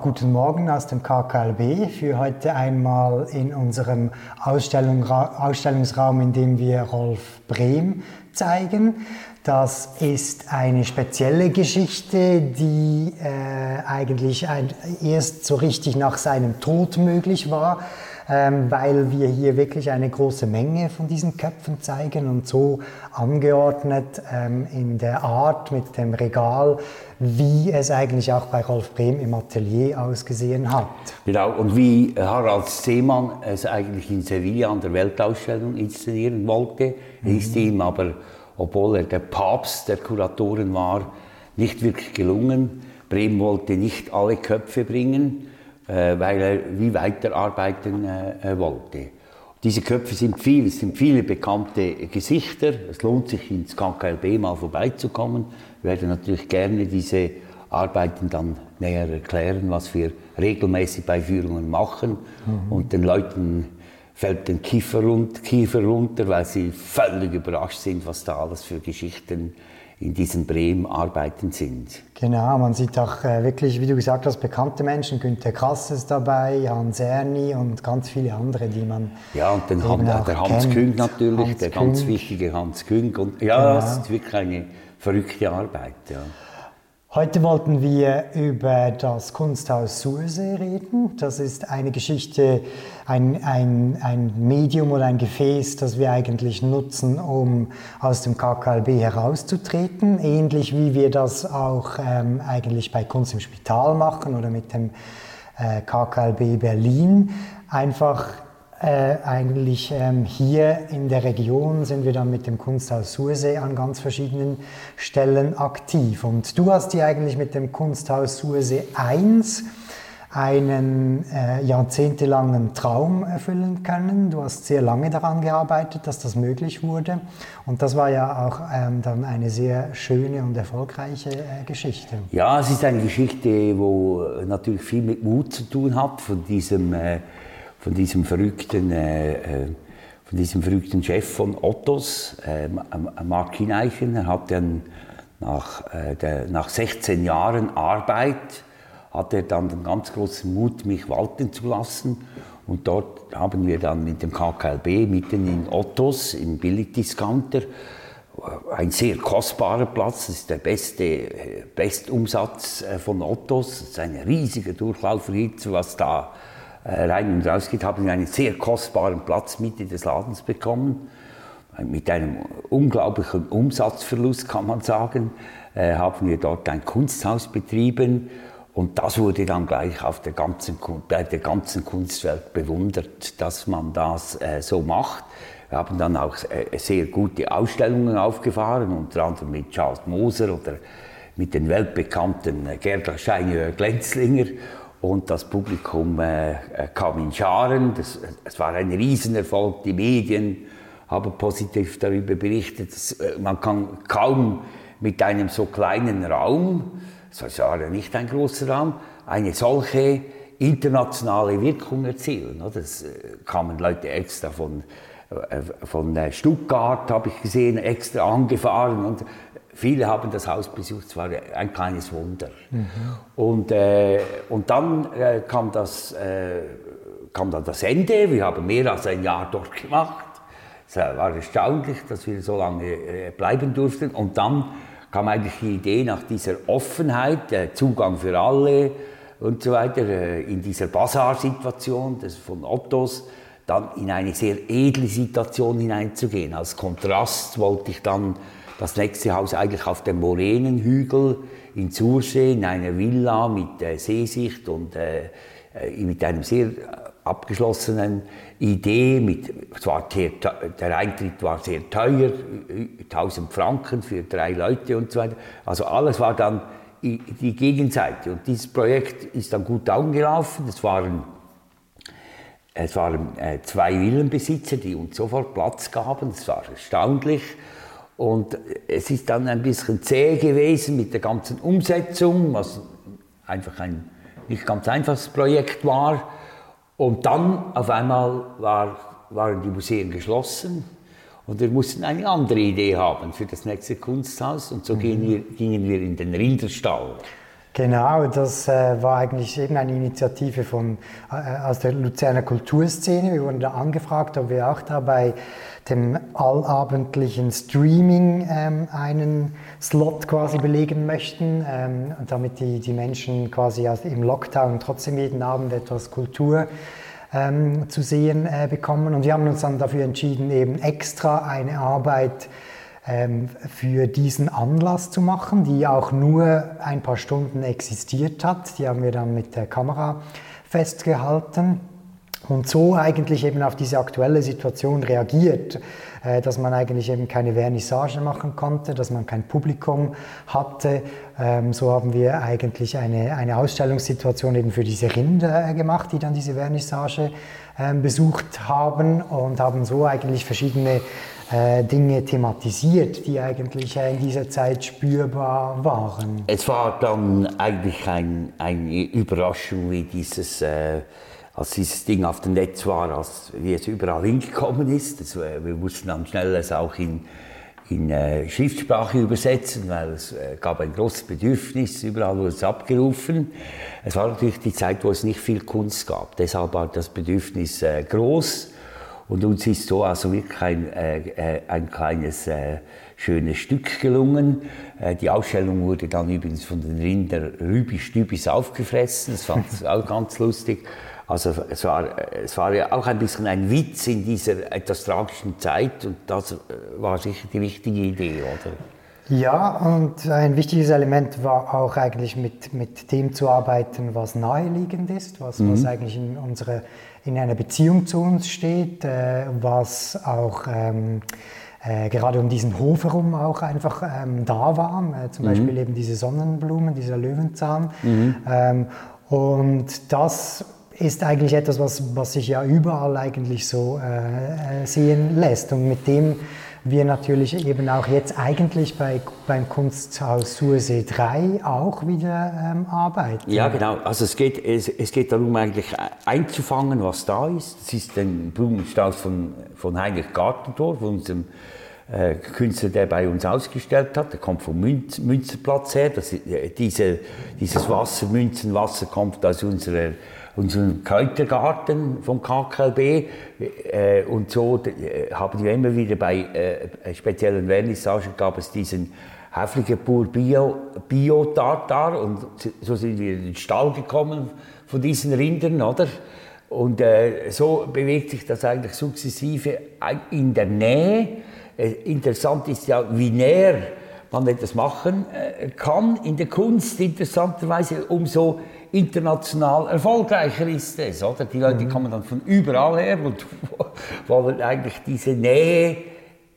Guten Morgen aus dem KKLB für heute einmal in unserem Ausstellung, Ausstellungsraum, in dem wir Rolf Brehm zeigen. Das ist eine spezielle Geschichte, die äh, eigentlich ein, erst so richtig nach seinem Tod möglich war weil wir hier wirklich eine große Menge von diesen Köpfen zeigen und so angeordnet ähm, in der Art mit dem Regal, wie es eigentlich auch bei Rolf Brehm im Atelier ausgesehen hat. Genau, und wie Harald Seemann es eigentlich in Sevilla an der Weltausstellung inszenieren wollte, mhm. ist ihm aber, obwohl er der Papst der Kuratoren war, nicht wirklich gelungen. Brehm wollte nicht alle Köpfe bringen weil er wie weiterarbeiten äh, wollte. Diese Köpfe sind viele, es sind viele bekannte Gesichter. Es lohnt sich ins KKLB mal vorbeizukommen. Wir werden natürlich gerne diese Arbeiten dann näher erklären, was wir regelmäßig bei Führungen machen. Mhm. Und den Leuten fällt den Kiefer, Kiefer runter, weil sie völlig überrascht sind, was da alles für Geschichten in diesen Bremen-Arbeiten sind. Genau, man sieht auch äh, wirklich, wie du gesagt hast, bekannte Menschen, Günter Krass ist dabei, Hans Erni und ganz viele andere, die man Ja, und den Han, der Hans kennt. Küng natürlich, Hans der Küng. ganz wichtige Hans Küng. Und, ja, genau. das ist wirklich eine verrückte Arbeit. Ja. Heute wollten wir über das Kunsthaus Sursee reden. Das ist eine Geschichte, ein, ein, ein Medium oder ein Gefäß, das wir eigentlich nutzen, um aus dem KKLB herauszutreten. Ähnlich wie wir das auch ähm, eigentlich bei Kunst im Spital machen oder mit dem äh, KKLB Berlin. Einfach äh, eigentlich ähm, hier in der Region sind wir dann mit dem Kunsthaus Sursee an ganz verschiedenen Stellen aktiv. Und du hast dir eigentlich mit dem Kunsthaus Sursee 1 einen äh, jahrzehntelangen Traum erfüllen können. Du hast sehr lange daran gearbeitet, dass das möglich wurde. Und das war ja auch ähm, dann eine sehr schöne und erfolgreiche äh, Geschichte. Ja, es ist eine Geschichte, wo natürlich viel mit Mut zu tun hat, von diesem äh, von diesem verrückten, äh, äh, von diesem verrückten Chef von Ottos, äh, Mark Kineichen. Er hat dann nach, äh, der, nach 16 Jahren Arbeit hat er dann den ganz großen Mut, mich walten zu lassen. Und dort haben wir dann mit dem KKLB mitten in Ottos, im Billigdiscounter, ein sehr kostbarer Platz, das ist der beste äh, Bestumsatz äh, von Ottos, das ist ein riesiger Durchlauferhitzer, was da äh, rein und raus geht, haben einen sehr kostbaren Platz Mitte des Ladens bekommen. Mit einem unglaublichen Umsatzverlust, kann man sagen, äh, haben wir dort ein Kunsthaus betrieben. Und das wurde dann gleich auf der ganzen, bei der ganzen Kunstwelt bewundert, dass man das äh, so macht. Wir haben dann auch äh, sehr gute Ausstellungen aufgefahren, unter anderem mit Charles Moser oder mit den weltbekannten äh, Gerda Scheinjör Glenzlinger und das Publikum äh, äh, kam in Scharen. Das, es war ein Riesenerfolg. Die Medien haben positiv darüber berichtet. Das, äh, man kann kaum mit einem so kleinen Raum, es war ja nicht ein großer Raum, eine solche internationale Wirkung erzielen. Es äh, kamen Leute extra von, äh, von Stuttgart, habe ich gesehen, extra angefahren. Und Viele haben das Haus besucht, es war ein kleines Wunder. Mhm. Und, äh, und dann äh, kam, das, äh, kam dann das Ende. Wir haben mehr als ein Jahr dort gemacht. Es war erstaunlich, dass wir so lange äh, bleiben durften. Und dann kam eigentlich die Idee nach dieser Offenheit, der Zugang für alle und so weiter, äh, in dieser Bazar-Situation von Ottos, dann in eine sehr edle Situation hineinzugehen. Als Kontrast wollte ich dann das nächste Haus eigentlich auf dem Moränenhügel in Zursee, in einer Villa mit äh, Seesicht und äh, äh mit einem sehr abgeschlossenen Idee. Mit, zwar der Eintritt war sehr teuer, 1000 Franken für drei Leute und so weiter. Also alles war dann die Gegenseite. Und dieses Projekt ist dann gut angelaufen. Es waren, es waren äh, zwei Villenbesitzer, die uns sofort Platz gaben. Es war erstaunlich. Und es ist dann ein bisschen zäh gewesen mit der ganzen Umsetzung, was einfach ein nicht ganz einfaches Projekt war. Und dann auf einmal war, waren die Museen geschlossen und wir mussten eine andere Idee haben für das nächste Kunsthaus und so mhm. gingen, wir, gingen wir in den Rinderstall. Genau, das äh, war eigentlich eben eine Initiative von, äh, aus der Luzerner Kulturszene. Wir wurden da angefragt, ob wir auch da bei dem allabendlichen Streaming ähm, einen Slot quasi belegen möchten, ähm, damit die, die Menschen quasi im Lockdown trotzdem jeden Abend etwas Kultur ähm, zu sehen äh, bekommen. Und wir haben uns dann dafür entschieden, eben extra eine Arbeit für diesen Anlass zu machen, die auch nur ein paar Stunden existiert hat. Die haben wir dann mit der Kamera festgehalten und so eigentlich eben auf diese aktuelle Situation reagiert, äh, dass man eigentlich eben keine Vernissage machen konnte, dass man kein Publikum hatte. Ähm, so haben wir eigentlich eine, eine Ausstellungssituation eben für diese Rinder gemacht, die dann diese Vernissage ähm, besucht haben und haben so eigentlich verschiedene äh, Dinge thematisiert, die eigentlich äh, in dieser Zeit spürbar waren. Es war dann eigentlich ein, eine Überraschung, wie dieses, äh, als dieses Ding auf dem Netz war, als, wie es überall hingekommen ist. Das, äh, wir mussten dann schnell es auch in, in äh, Schriftsprache übersetzen, weil es äh, gab ein großes Bedürfnis, überall wurde es abgerufen. Es war natürlich die Zeit, wo es nicht viel Kunst gab, deshalb war das Bedürfnis äh, groß. Und uns ist so also wirklich ein, äh, äh, ein kleines äh, schönes Stück gelungen. Äh, die Ausstellung wurde dann übrigens von den Rinder Rübi-Stübis aufgefressen. Das fand ich auch ganz lustig. Also es war, es war ja auch ein bisschen ein Witz in dieser etwas tragischen Zeit und das äh, war sicher die richtige Idee, oder? Ja, und ein wichtiges Element war auch eigentlich mit, mit dem zu arbeiten, was naheliegend ist, was, mhm. was eigentlich in unserer in einer Beziehung zu uns steht, äh, was auch ähm, äh, gerade um diesen Hof herum auch einfach ähm, da war. Äh, zum mhm. Beispiel eben diese Sonnenblumen, dieser Löwenzahn. Mhm. Ähm, und das ist eigentlich etwas, was, was sich ja überall eigentlich so äh, äh, sehen lässt. Und mit dem wir natürlich eben auch jetzt eigentlich bei, beim Kunsthaus Sursee 3 auch wieder ähm, arbeiten. Ja, genau. Also es geht, es, es, geht darum, eigentlich einzufangen, was da ist. Es ist ein Blumenstrauß von, von Heinrich Gartentor, von unserem äh, Künstler, der bei uns ausgestellt hat. Der kommt vom Münz, Münzerplatz her. Das, äh, diese, dieses Wasser, Münzenwasser, kommt aus unserer unseren Kräutergarten vom KKLB äh, und so äh, haben wir immer wieder bei äh, speziellen Vernissagen gab es diesen Häfligenpur Bio, Bio Tartar und so sind wir in den Stall gekommen von diesen Rindern, oder? Und äh, so bewegt sich das eigentlich sukzessive in der Nähe. Äh, interessant ist ja, wie näher man etwas machen äh, kann in der Kunst, interessanterweise umso international erfolgreicher ist es. Oder? Die Leute mhm. kommen dann von überall her und wollen eigentlich diese Nähe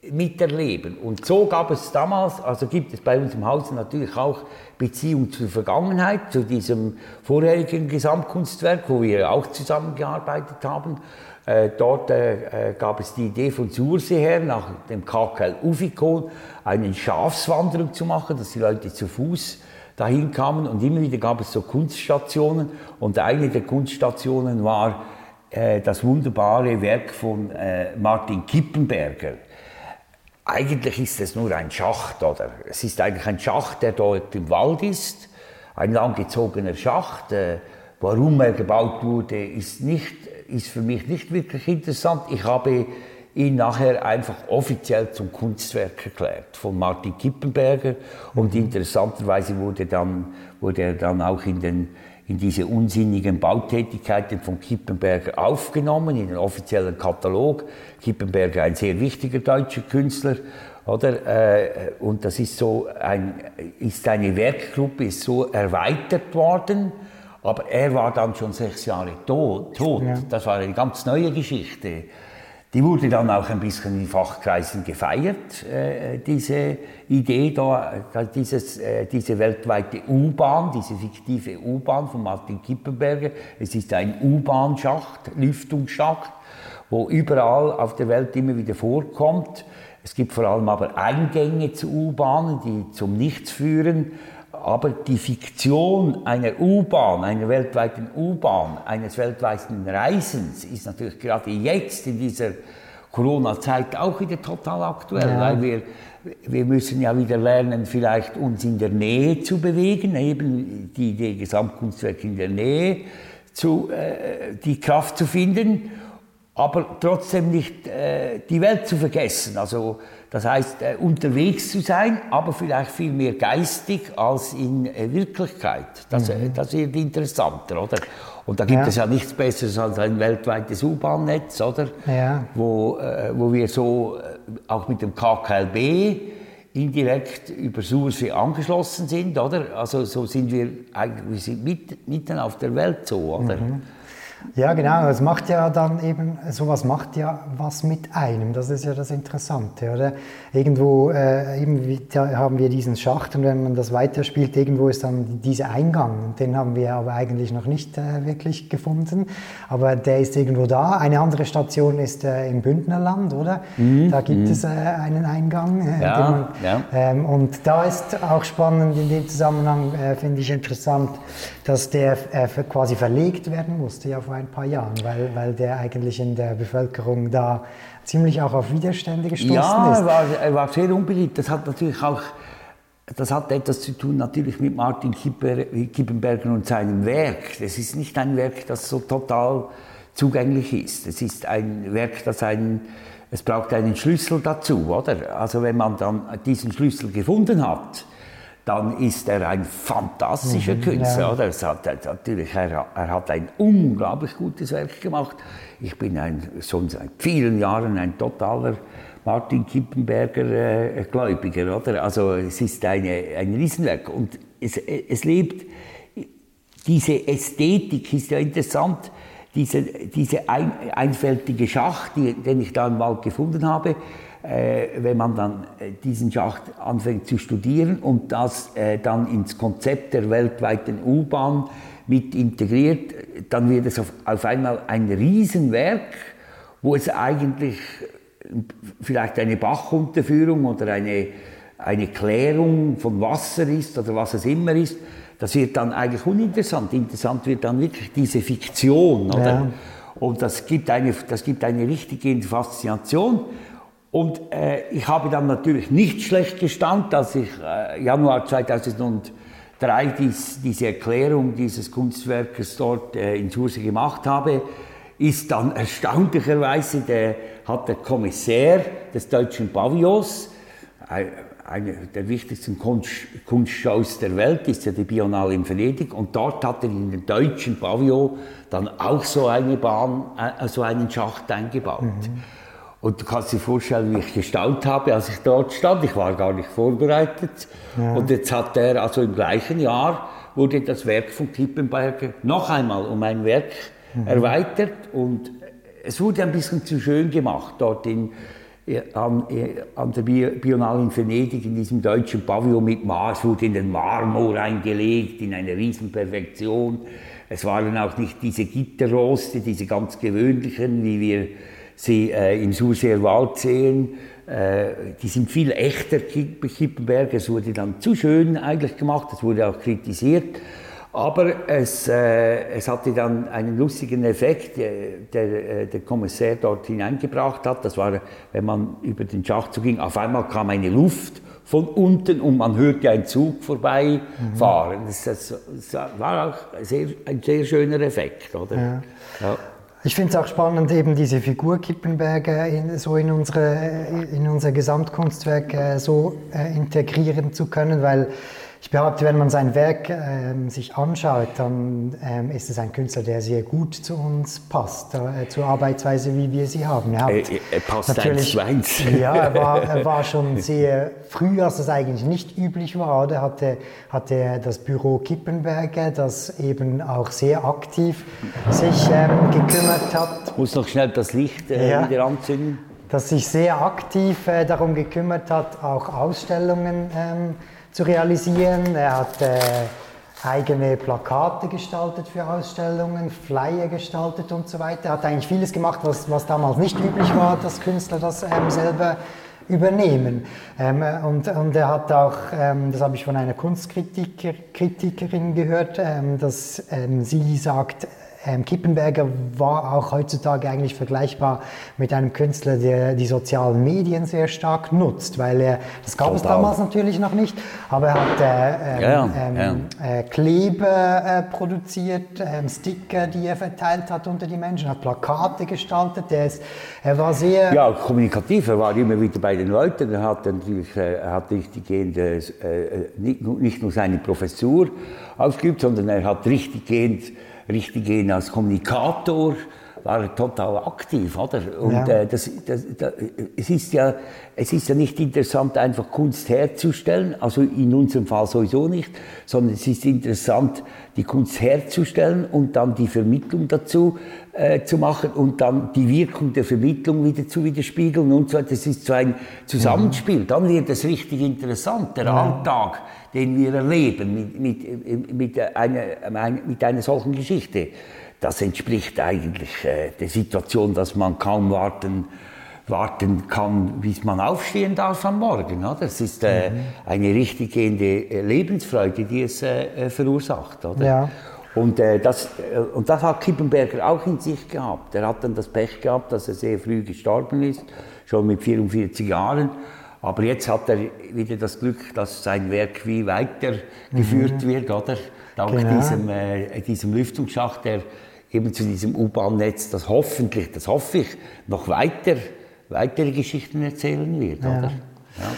miterleben. Und so gab es damals, also gibt es bei uns im Haus natürlich auch Beziehung zur Vergangenheit, zu diesem vorherigen Gesamtkunstwerk, wo wir auch zusammengearbeitet haben. Äh, dort äh, äh gab es die Idee von Sursee her, nach dem KKL Ufikon, eine Schafswanderung zu machen, dass die Leute zu Fuß dahin kamen und immer wieder gab es so Kunststationen und eine der Kunststationen war äh, das wunderbare Werk von äh, Martin Kippenberger. Eigentlich ist es nur ein Schacht, oder? Es ist eigentlich ein Schacht, der dort im Wald ist, ein langgezogener Schacht. Äh, warum er gebaut wurde, ist, nicht, ist für mich nicht wirklich interessant. Ich habe ihn nachher einfach offiziell zum Kunstwerk erklärt von Martin Kippenberger und mhm. interessanterweise wurde, dann, wurde er dann auch in, den, in diese unsinnigen Bautätigkeiten von Kippenberger aufgenommen, in den offiziellen Katalog. Kippenberger ein sehr wichtiger deutscher Künstler, oder? Äh, und das ist so ein, ist eine Werkgruppe, ist so erweitert worden, aber er war dann schon sechs Jahre tot. tot. Ja. Das war eine ganz neue Geschichte. Die wurde dann auch ein bisschen in Fachkreisen gefeiert, äh, diese Idee da, dieses, äh, diese weltweite U-Bahn, diese fiktive U-Bahn von Martin Kippenberger. Es ist ein U-Bahn-Schacht, Lüftungsschacht, wo überall auf der Welt immer wieder vorkommt. Es gibt vor allem aber Eingänge zu U-Bahnen, die zum Nichts führen. Aber die Fiktion einer U-Bahn, einer weltweiten U-Bahn, eines weltweiten Reisens ist natürlich gerade jetzt in dieser Corona-Zeit auch wieder total aktuell, ja. weil wir, wir müssen ja wieder lernen, vielleicht uns in der Nähe zu bewegen, eben die Idee Gesamtkunstwerk in der Nähe, zu, äh, die Kraft zu finden, aber trotzdem nicht äh, die Welt zu vergessen. Also das heißt, äh, unterwegs zu sein, aber vielleicht viel mehr geistig als in äh, Wirklichkeit. Das, äh, mhm. das wird interessanter, oder? Und da gibt ja. es ja nichts Besseres als ein weltweites U-Bahn-Netz, oder? Ja. Wo, äh, wo wir so äh, auch mit dem KKLB indirekt über Sursee angeschlossen sind, oder? Also so sind wir eigentlich, wir sind mit, mitten auf der Welt so, oder? Mhm. Ja, genau. Es macht ja dann eben, sowas macht ja was mit einem. Das ist ja das Interessante, oder? Irgendwo äh, eben, haben wir diesen Schacht und wenn man das weiterspielt, irgendwo ist dann dieser Eingang. Den haben wir aber eigentlich noch nicht äh, wirklich gefunden. Aber der ist irgendwo da. Eine andere Station ist äh, im Bündnerland, oder? Mhm. Da gibt mhm. es äh, einen Eingang. Äh, ja, man, ja. Ähm, und da ist auch spannend in dem Zusammenhang, äh, finde ich interessant, dass der quasi verlegt werden musste ja vor ein paar Jahren, weil, weil der eigentlich in der Bevölkerung da ziemlich auch auf Widerstände gestoßen ja, ist. Ja, er war, er war sehr unbeliebt. Das hat natürlich auch das hat etwas zu tun natürlich mit Martin Kippenberger und seinem Werk. Das ist nicht ein Werk, das so total zugänglich ist. Es ist ein Werk, das einen, es braucht einen Schlüssel dazu, oder? Also wenn man dann diesen Schlüssel gefunden hat, dann ist er ein fantastischer mhm, Künstler. Ja. Oder? Es hat, natürlich, er, er, hat ein unglaublich gutes Werk gemacht. Ich bin ein, schon seit vielen Jahren ein totaler Martin Kippenberger äh, Gläubiger. Oder? Also es ist eine, ein Riesenwerk und es, es lebt, diese Ästhetik ist ja interessant, diese, diese ein, einfältige Schacht, die, den ich da im Wald gefunden habe, wenn man dann äh, diesen Schacht anfängt zu studieren und das äh, dann ins Konzept der weltweiten U-Bahn mit integriert, dann wird es auf, auf einmal ein Riesenwerk, wo es eigentlich vielleicht eine Bachunterführung oder eine, eine Klärung von Wasser ist oder was es immer ist, das wird dann eigentlich uninteressant. Interessant wird dann wirklich diese Fiktion. Oder? Ja. Und das gibt, eine, das gibt eine richtige Faszination. Und äh, ich habe dann natürlich nicht schlecht gestaunt, dass ich äh, Januar 2003 dies, diese Erklärung dieses Kunstwerkes dort äh, in Sursee gemacht habe, ist dann erstaunlicherweise der, hat der Kommissär des deutschen Pavillons, eine der wichtigsten Kunst, Kunstshows der Welt ist ja die Biennale in Venedig und dort hat er in den deutschen Pavillon dann auch so eine Bahn, äh, so einen Schacht eingebaut. Mhm. Und du kannst dir vorstellen, wie ich gestaunt habe, als ich dort stand. Ich war gar nicht vorbereitet. Ja. Und jetzt hat er, also im gleichen Jahr, wurde das Werk von Kippenberger noch einmal um ein Werk mhm. erweitert. Und es wurde ein bisschen zu schön gemacht dort in, an, an der Biennale in Venedig, in diesem deutschen Pavillon mit Mars, Es wurde in den Marmor eingelegt, in einer Riesenperfektion. Es waren auch nicht diese Gitterroste, diese ganz gewöhnlichen, wie wir sie äh, im Surseer Wald sehen. Äh, die sind viel echter, Kippenberg. Es wurde dann zu schön eigentlich gemacht, es wurde auch kritisiert. Aber es, äh, es hatte dann einen lustigen Effekt, äh, der äh, der Kommissär dort hineingebracht hat. Das war, wenn man über den Schacht ging, auf einmal kam eine Luft von unten und man hörte einen Zug vorbeifahren. Mhm. Das, das, das, war auch sehr, ein sehr schöner Effekt, oder? Ja. Ja. Ich finde es auch spannend, eben diese Figur Kippenberger in, so in, unsere, in unser Gesamtkunstwerk äh, so äh, integrieren zu können, weil ich behaupte, wenn man sein Werk ähm, sich anschaut, dann ähm, ist es ein Künstler, der sehr gut zu uns passt, äh, zur Arbeitsweise, wie wir sie haben. Er, hat er passt natürlich, eins Ja, er war, er war schon sehr früh, als es eigentlich nicht üblich war, oder? Hatte, hatte das Büro Kippenberger, das eben auch sehr aktiv sich ähm, gekümmert hat. Ich muss noch schnell das Licht äh, ja. wieder anzünden. Das sich sehr aktiv äh, darum gekümmert hat, auch Ausstellungen ähm, zu realisieren. Er hat äh, eigene Plakate gestaltet für Ausstellungen, Flyer gestaltet und so weiter. Er hat eigentlich vieles gemacht, was, was damals nicht üblich war, dass Künstler das ähm, selber übernehmen. Ähm, und, und er hat auch, ähm, das habe ich von einer Kunstkritikerin gehört, ähm, dass ähm, sie sagt, ähm, Kippenberger war auch heutzutage eigentlich vergleichbar mit einem Künstler, der die sozialen Medien sehr stark nutzt, weil er, das gab Total. es damals natürlich noch nicht, aber er hat äh, ähm, ja, ähm, ja. Äh, Kleber äh, produziert, ähm, Sticker, die er verteilt hat unter die Menschen, hat Plakate gestaltet, er, ist, er war sehr... Ja, kommunikativ, er war immer wieder bei den Leuten, er hat natürlich, äh, er hat richtiggehend äh, nicht, nicht nur seine Professur ausgeübt, sondern er hat richtiggehend richtig gehen als Kommunikator, war er total aktiv, oder? Und ja. äh, das, das, das, es, ist ja, es ist ja nicht interessant, einfach Kunst herzustellen, also in unserem Fall sowieso nicht, sondern es ist interessant, die Kunst herzustellen und dann die Vermittlung dazu äh, zu machen und dann die Wirkung der Vermittlung wieder zu widerspiegeln und so weiter. Das ist so ein Zusammenspiel. Mhm. Dann wird es richtig interessant, der ja. Alltag den wir erleben mit, mit, mit, einer, mit einer solchen Geschichte, das entspricht eigentlich äh, der Situation, dass man kaum warten, warten kann, bis man aufstehen darf am Morgen. Oder? Das ist äh, mhm. eine richtig gehende äh, Lebensfreude, die es äh, äh, verursacht. Oder? Ja. Und, äh, das, äh, und das hat Kippenberger auch in sich gehabt. Er hat dann das Pech gehabt, dass er sehr früh gestorben ist, schon mit 44 Jahren. Aber jetzt hat er wieder das Glück, dass sein Werk wie weitergeführt mhm. wird, oder? Dank genau. diesem, äh, diesem Lüftungsschacht, der eben zu diesem U-Bahn-Netz, das hoffentlich, das hoffe ich, noch weiter, weitere Geschichten erzählen wird, ja. oder? Ja.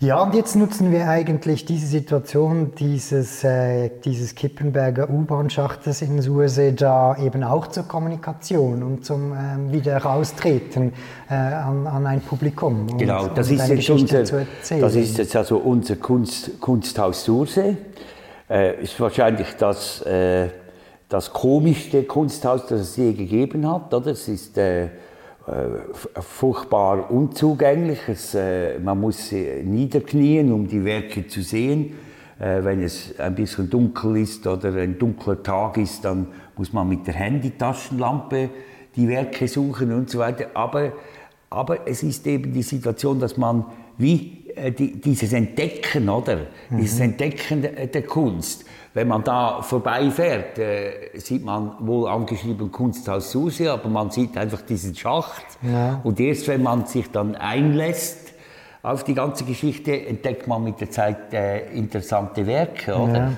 Ja, und jetzt nutzen wir eigentlich diese Situation dieses, äh, dieses Kippenberger U-Bahn-Schachtes in Sursee da eben auch zur Kommunikation und zum ähm, Wiederaustreten äh, an, an ein Publikum. Und, genau, das, ist jetzt unser, das ist jetzt also unser Kunst, Kunsthaus Sursee. Äh, ist wahrscheinlich das, äh, das komischste Kunsthaus, das es je gegeben hat. Oder? Es ist äh, äh, furchtbar unzugänglich. Es, äh, man muss niederknien, um die Werke zu sehen. Äh, wenn es ein bisschen dunkel ist oder ein dunkler Tag ist, dann muss man mit der Handytaschenlampe die Werke suchen und so weiter. Aber, aber es ist eben die Situation, dass man wie äh, die, dieses Entdecken, oder? Mhm. Dieses Entdecken der, der Kunst wenn man da vorbeifährt, äh, sieht man wohl angeschrieben Kunsthaus Susi, aber man sieht einfach diesen Schacht. Ja. Und erst wenn man sich dann einlässt auf die ganze Geschichte, entdeckt man mit der Zeit äh, interessante Werke, oder? Ja.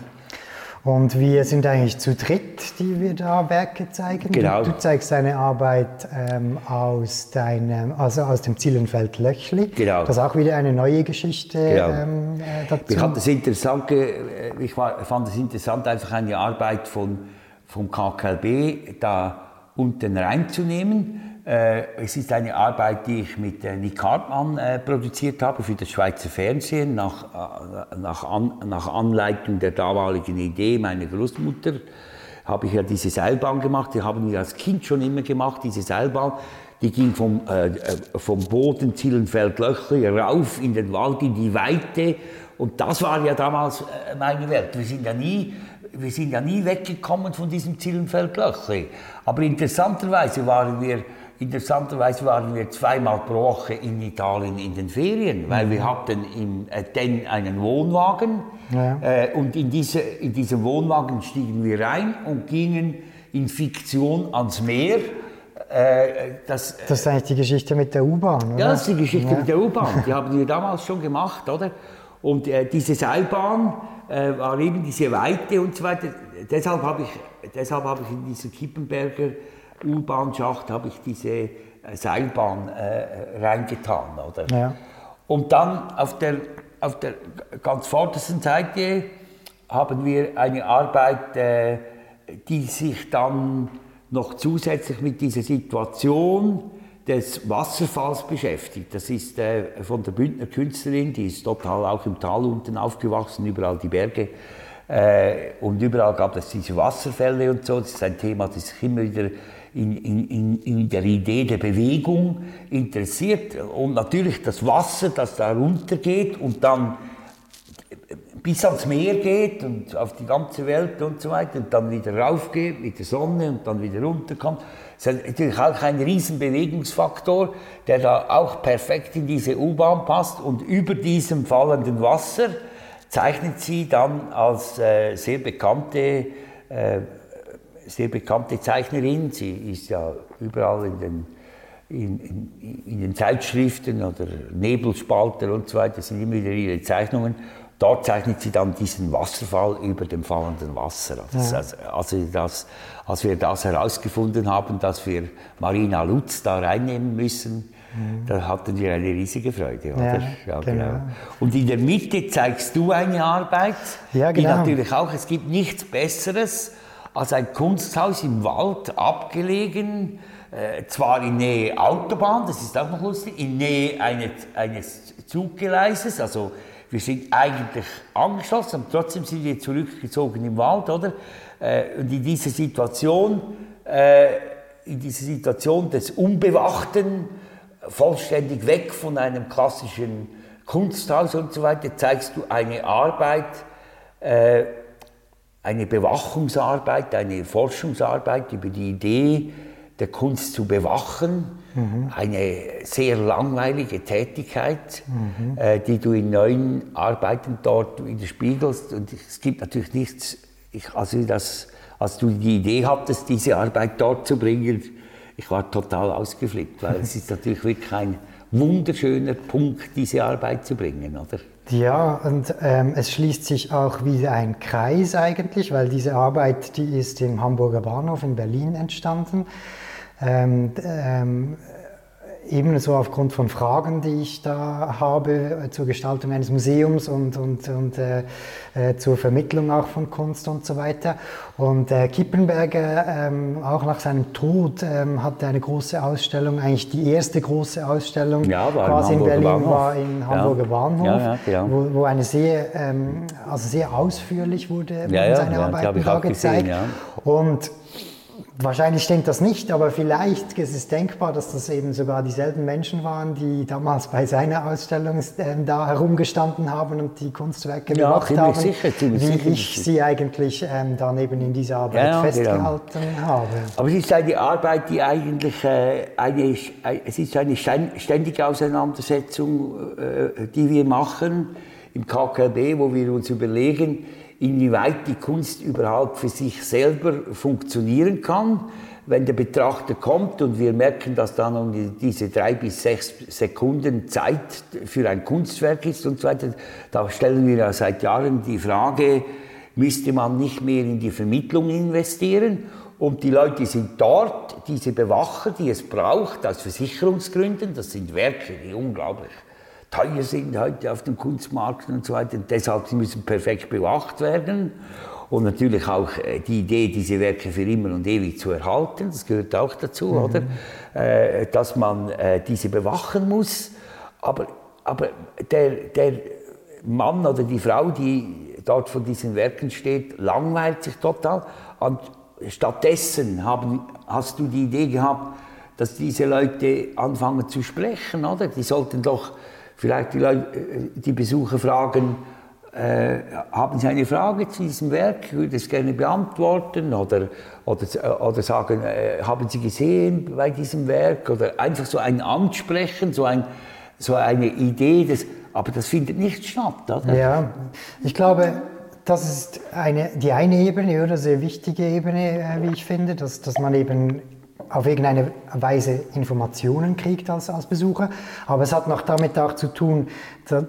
Und wir sind eigentlich zu dritt, die wir da Werke zeigen. Genau. Du, du zeigst deine Arbeit ähm, aus, deinem, also aus dem Zielenfeld Löchli. Genau. Das ist auch wieder eine neue Geschichte genau. ähm, äh, dazu. Ich, fand es interessant, äh, ich fand es interessant, einfach eine Arbeit von, vom KKLB da unten reinzunehmen es ist eine Arbeit, die ich mit äh, Nick Hartmann äh, produziert habe für das Schweizer Fernsehen, nach, nach, An, nach Anleitung der damaligen Idee meiner Großmutter habe ich ja diese Seilbahn gemacht, die haben wir als Kind schon immer gemacht, diese Seilbahn. Die ging vom, äh, vom Boden Zielenfeld-Löchli rauf in den Wald, in die Weite. Und das war ja damals meine Welt. Wir sind ja nie, wir sind ja nie weggekommen von diesem Zielenfeld-Löchli. Aber interessanterweise waren wir Interessanterweise waren wir zweimal pro Woche in Italien in den Ferien, weil mhm. wir hatten in äh, einen Wohnwagen ja. äh, und in, diese, in diesen Wohnwagen stiegen wir rein und gingen in Fiktion ans Meer. Äh, das, das, ist eigentlich die Geschichte mit der U-Bahn, Ja, das ist die Geschichte ja. mit der U-Bahn. Die haben wir damals schon gemacht, oder? Und äh, diese Seilbahn äh, war eben diese Weite und so weiter. Deshalb habe ich, deshalb hab ich in dieser Kippenberger U-Bahn-Schacht habe ich diese äh, Seilbahn äh, reingetan. Oder? Ja. Und dann auf der, auf der ganz vordersten Seite haben wir eine Arbeit, äh, die sich dann noch zusätzlich mit dieser Situation des Wasserfalls beschäftigt. Das ist äh, von der Bündner Künstlerin, die ist total auch im Tal unten aufgewachsen, überall die Berge. Äh, und überall gab es diese Wasserfälle und so. Das ist ein Thema, das sich immer wieder in, in, in der Idee der Bewegung interessiert. Und natürlich das Wasser, das da runtergeht und dann bis ans Meer geht und auf die ganze Welt und so weiter und dann wieder raufgeht mit der Sonne und dann wieder runterkommt. Das ist natürlich auch ein riesen Bewegungsfaktor, der da auch perfekt in diese U-Bahn passt und über diesem fallenden Wasser zeichnet sie dann als äh, sehr bekannte äh, sehr bekannte Zeichnerin. Sie ist ja überall in den, in, in, in den Zeitschriften oder Nebelspalter und so weiter, sind immer wieder ihre Zeichnungen. Dort zeichnet sie dann diesen Wasserfall über dem fallenden Wasser. Also, ja. also das, als wir das herausgefunden haben, dass wir Marina Lutz da reinnehmen müssen, mhm. da hatten wir eine riesige Freude. Oder? Ja, ja genau. genau. Und in der Mitte zeigst du eine Arbeit, ja, genau. die natürlich auch, es gibt nichts Besseres als ein Kunsthaus im Wald abgelegen, äh, zwar in Nähe Autobahn, das ist auch noch lustig, in Nähe eines, eines Zuggeleises, also wir sind eigentlich angeschlossen, aber trotzdem sind wir zurückgezogen im Wald, oder? Äh, und in dieser Situation, äh, in dieser Situation des Unbewachten, vollständig weg von einem klassischen Kunsthaus und so weiter, zeigst du eine Arbeit, äh, eine Bewachungsarbeit, eine Forschungsarbeit über die Idee der Kunst zu bewachen, Mhm. Eine sehr langweilige Tätigkeit, mhm. äh, die du in neuen Arbeiten dort widerspiegelst. Und es gibt natürlich nichts, ich, also das, als du die Idee hattest, diese Arbeit dort zu bringen, ich war total ausgeflippt, weil es ist natürlich wirklich ein wunderschöner Punkt, diese Arbeit zu bringen, oder? Ja, und ähm, es schließt sich auch wieder ein Kreis eigentlich, weil diese Arbeit, die ist im Hamburger Bahnhof in Berlin entstanden. Ähm, ähm, ebenso aufgrund von Fragen, die ich da habe äh, zur Gestaltung eines Museums und, und, und äh, äh, zur Vermittlung auch von Kunst und so weiter. Und äh, Kippenberger, ähm, auch nach seinem Tod, ähm, hatte eine große Ausstellung, eigentlich die erste große Ausstellung ja, quasi in, in Berlin Bahnhof. war in Hamburger ja. Bahnhof, ja, genau. wo, wo, eine sehr, ähm, also sehr ausführlich wurde seine Arbeiten da gezeigt. Gesehen, und Wahrscheinlich stimmt das nicht, aber vielleicht ist es denkbar, dass das eben sogar dieselben Menschen waren, die damals bei seiner Ausstellung äh, da herumgestanden haben und die Kunstwerke ja, bewacht haben, sicher, wie sicher. ich sie eigentlich ähm, dann eben in dieser Arbeit ja, festgehalten genau. habe. Aber es ist eine Arbeit, die eigentlich äh, eine, es ist eine ständige Auseinandersetzung, äh, die wir machen im KKB, wo wir uns überlegen, inwieweit die Kunst überhaupt für sich selber funktionieren kann. Wenn der Betrachter kommt und wir merken, dass dann um diese drei bis sechs Sekunden Zeit für ein Kunstwerk ist und so weiter, da stellen wir ja seit Jahren die Frage, müsste man nicht mehr in die Vermittlung investieren? Und die Leute sind dort, diese Bewacher, die es braucht, aus Versicherungsgründen, das sind Werke, die unglaublich teuer sind heute auf dem Kunstmarkt und so weiter. Deshalb sie müssen perfekt bewacht werden. Und natürlich auch äh, die Idee, diese Werke für immer und ewig zu erhalten, das gehört auch dazu, mhm. oder? Äh, dass man äh, diese bewachen muss. Aber, aber der, der Mann oder die Frau, die dort vor diesen Werken steht, langweilt sich total. Und stattdessen haben, hast du die Idee gehabt, dass diese Leute anfangen zu sprechen, oder? Die sollten doch vielleicht die, Leute, äh, die Besucher fragen, äh, haben Sie eine Frage zu diesem Werk? Ich würde es gerne beantworten. Oder, oder, äh, oder sagen, äh, haben Sie gesehen bei diesem Werk? Oder einfach so ein Ansprechen, so, ein, so eine Idee. Des, aber das findet nicht statt, oder? Ja, ich glaube, das ist eine, die eine Ebene, oder sehr wichtige Ebene, äh, wie ich finde, dass, dass man eben auf irgendeine Weise Informationen kriegt als, als Besucher. Aber es hat noch damit auch zu tun,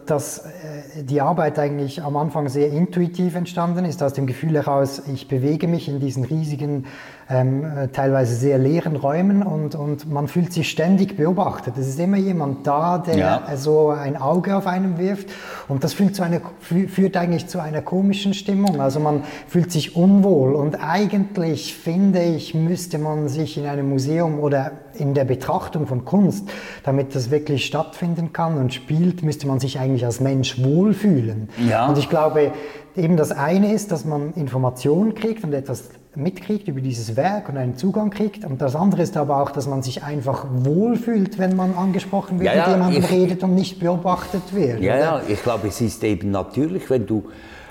dass äh, die Arbeit eigentlich am Anfang sehr intuitiv entstanden ist, aus dem Gefühl heraus, ich bewege mich in diesen riesigen ähm, äh, teilweise sehr leeren Räumen und, und man fühlt sich ständig beobachtet. Es ist immer jemand da, der ja. so ein Auge auf einen wirft und das führt, zu einer, führt eigentlich zu einer komischen Stimmung. Also man fühlt sich unwohl und eigentlich finde ich, müsste man sich in einem Museum oder in der Betrachtung von Kunst, damit das wirklich stattfinden kann und spielt, müsste man sich eigentlich als Mensch wohlfühlen. Ja. Und ich glaube, eben das eine ist, dass man Informationen kriegt und etwas mitkriegt über dieses Werk und einen Zugang kriegt. Und das andere ist aber auch, dass man sich einfach wohlfühlt, wenn man angesprochen wird, ja, ja, mit jemandem ich, redet und nicht beobachtet wird. Ja, ja, ich glaube, es ist eben natürlich, wenn du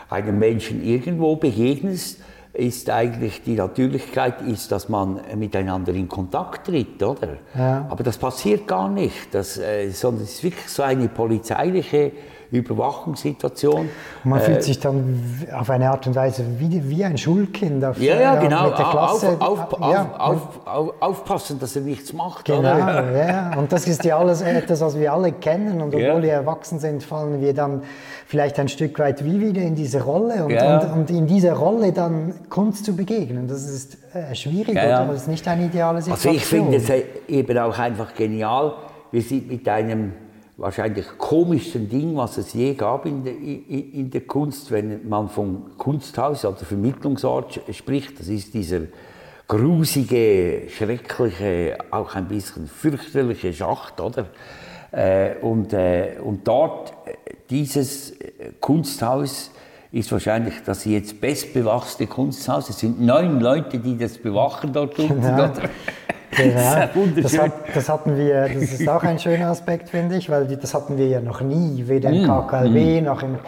einem Menschen irgendwo begegnest, ist eigentlich die Natürlichkeit ist, dass man miteinander in Kontakt tritt, oder? Ja. Aber das passiert gar nicht, das, äh, sondern es ist wirklich so eine polizeiliche Überwachungssituation. Man äh, fühlt sich dann auf eine Art und Weise wie, wie ein Schulkind. Auf, ja, ja, genau. Mit der Klasse. Auf, auf, ja. auf, aufpassen, dass er nichts macht. Genau, oder? ja. Und das ist ja alles etwas, was wir alle kennen. Und obwohl ja. wir erwachsen sind, fallen wir dann vielleicht ein Stück weit wie wieder in diese Rolle. Und, ja. und, und in dieser Rolle dann Kunst zu begegnen. Das ist äh, schwierig, ja, oder? Das ist nicht eine ideale Situation. Also ich finde es eben auch einfach genial. Wir sind mit einem wahrscheinlich komischsten Ding, was es je gab in der, in, der Kunst, wenn man vom Kunsthaus oder Vermittlungsort spricht. Das ist dieser grusige, schreckliche, auch ein bisschen fürchterliche Schacht, oder? Äh, und, äh, und dort, äh, dieses Kunsthaus ist wahrscheinlich das jetzt bestbewachste Kunsthaus. Es sind neun Leute, die das bewachen dort unten. Genau. Genau. Das, hat, das, hatten wir, das ist auch ein schöner Aspekt, finde ich, weil das hatten wir ja noch nie, weder im KKLW mm. noch im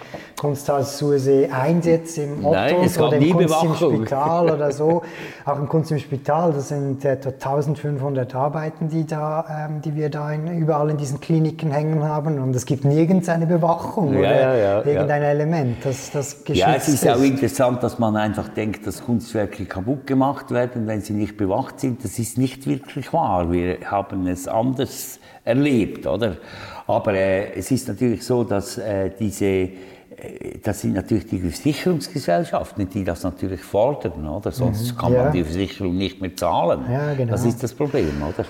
Kunsthaus Sursee Einsatz im Ottos oder im Kunst im Spital oder so. Auch im Kunst im Spital, das sind etwa 1500 Arbeiten, die, da, ähm, die wir da in, überall in diesen Kliniken hängen haben und es gibt nirgends eine Bewachung ja, oder ja, ja, irgendein Element, das, das geschützt Ja, es ist, ist auch interessant, dass man einfach denkt, dass Kunstwerke kaputt gemacht werden, wenn sie nicht bewacht sind. Das ist nicht wirklich wahr. Wir haben es anders erlebt, oder? Aber äh, es ist natürlich so, dass äh, diese äh, das sind natürlich die Versicherungsgesellschaften, die das natürlich fordern, oder? Sonst mhm, kann man die Versicherung nicht mehr zahlen. Ja, genau. Das ist das Problem, oder?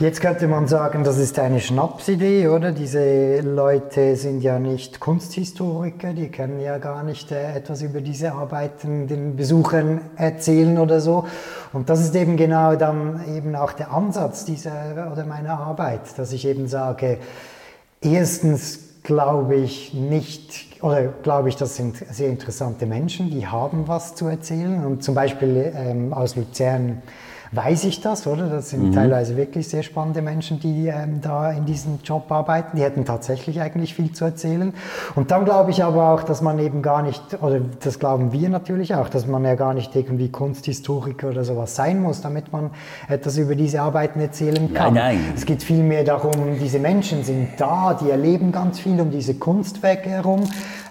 Jetzt könnte man sagen, das ist eine Schnapsidee, oder? Diese Leute sind ja nicht Kunsthistoriker, die können ja gar nicht äh, etwas über diese Arbeiten den Besuchern erzählen oder so. Und das ist eben genau dann eben auch der Ansatz dieser oder meiner Arbeit, dass ich eben sage, erstens glaube ich nicht, oder glaube ich, das sind sehr interessante Menschen, die haben was zu erzählen. Und zum Beispiel ähm, aus Luzern weiß ich das, oder? Das sind mhm. teilweise wirklich sehr spannende Menschen, die ähm, da in diesem Job arbeiten. Die hätten tatsächlich eigentlich viel zu erzählen. Und dann glaube ich aber auch, dass man eben gar nicht, oder das glauben wir natürlich auch, dass man ja gar nicht irgendwie Kunsthistoriker oder sowas sein muss, damit man etwas über diese Arbeiten erzählen kann. Nein, nein. Es geht vielmehr darum, diese Menschen sind da, die erleben ganz viel um diese Kunstwerke herum.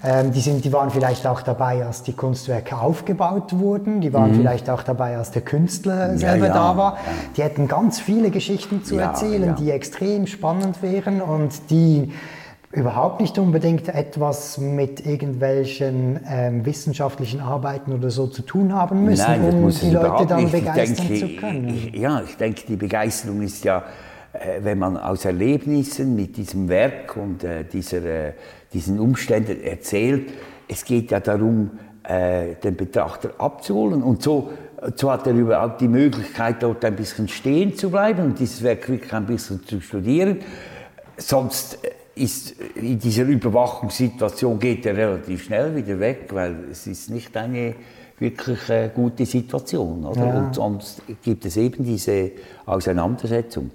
Ähm, die, sind, die waren vielleicht auch dabei, als die Kunstwerke aufgebaut wurden. Die waren mhm. vielleicht auch dabei, als der Künstler selber ja, da war. Ja. Die hätten ganz viele Geschichten zu erzählen, die extrem spannend wären und die überhaupt nicht unbedingt etwas mit irgendwelchen ähm, wissenschaftlichen Arbeiten oder so zu tun haben müssen, Nein, um die Leute dann nicht. begeistern denke, zu können. Ich, ja, ich denke, die Begeisterung ist ja, äh, wenn man aus Erlebnissen mit diesem Werk und äh, dieser, äh, diesen Umständen erzählt, es geht ja darum, äh, den Betrachter abzuholen und so so hat er überhaupt die Möglichkeit, dort ein bisschen stehen zu bleiben und dieses Werk wirklich ein bisschen zu studieren. Sonst ist in dieser Überwachungssituation geht er relativ schnell wieder weg, weil es ist nicht eine wirklich äh, gute Situation. Oder? Ja. Und sonst gibt es eben diese Auseinandersetzung.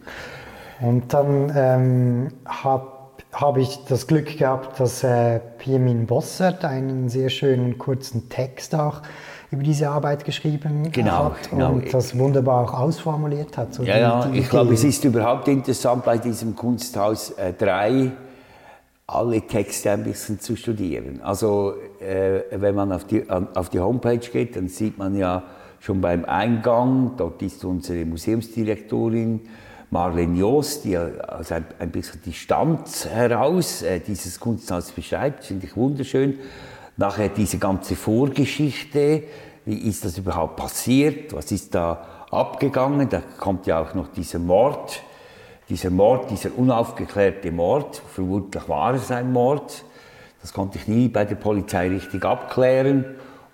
Und dann ähm, habe hab ich das Glück gehabt, dass äh, Pirmin Bossert einen sehr schönen kurzen Text auch über diese Arbeit geschrieben genau, hat genau. und das wunderbar auch ausformuliert hat. So ja, die, ja, die ich glaube, es ist überhaupt interessant bei diesem Kunsthaus 3 äh, alle Texte ein bisschen zu studieren. Also äh, wenn man auf die, auf die Homepage geht, dann sieht man ja schon beim Eingang, dort ist unsere Museumsdirektorin Marlene Jost, die also ein, ein bisschen die Stand heraus äh, dieses Kunsthaus beschreibt, finde ich wunderschön. Nachher diese ganze Vorgeschichte, wie ist das überhaupt passiert, was ist da abgegangen, da kommt ja auch noch dieser Mord, dieser Mord, dieser unaufgeklärte Mord, vermutlich war es ein Mord, das konnte ich nie bei der Polizei richtig abklären.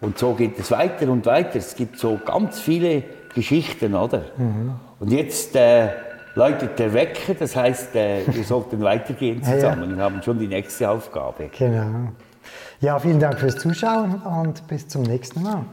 Und so geht es weiter und weiter. Es gibt so ganz viele Geschichten, oder? Mhm. Und jetzt äh, läutet der Wecker, das heißt, äh, wir sollten weitergehen zusammen ja, ja. und haben schon die nächste Aufgabe. Genau. Ja, vielen Dank fürs Zuschauen und bis zum nächsten Mal.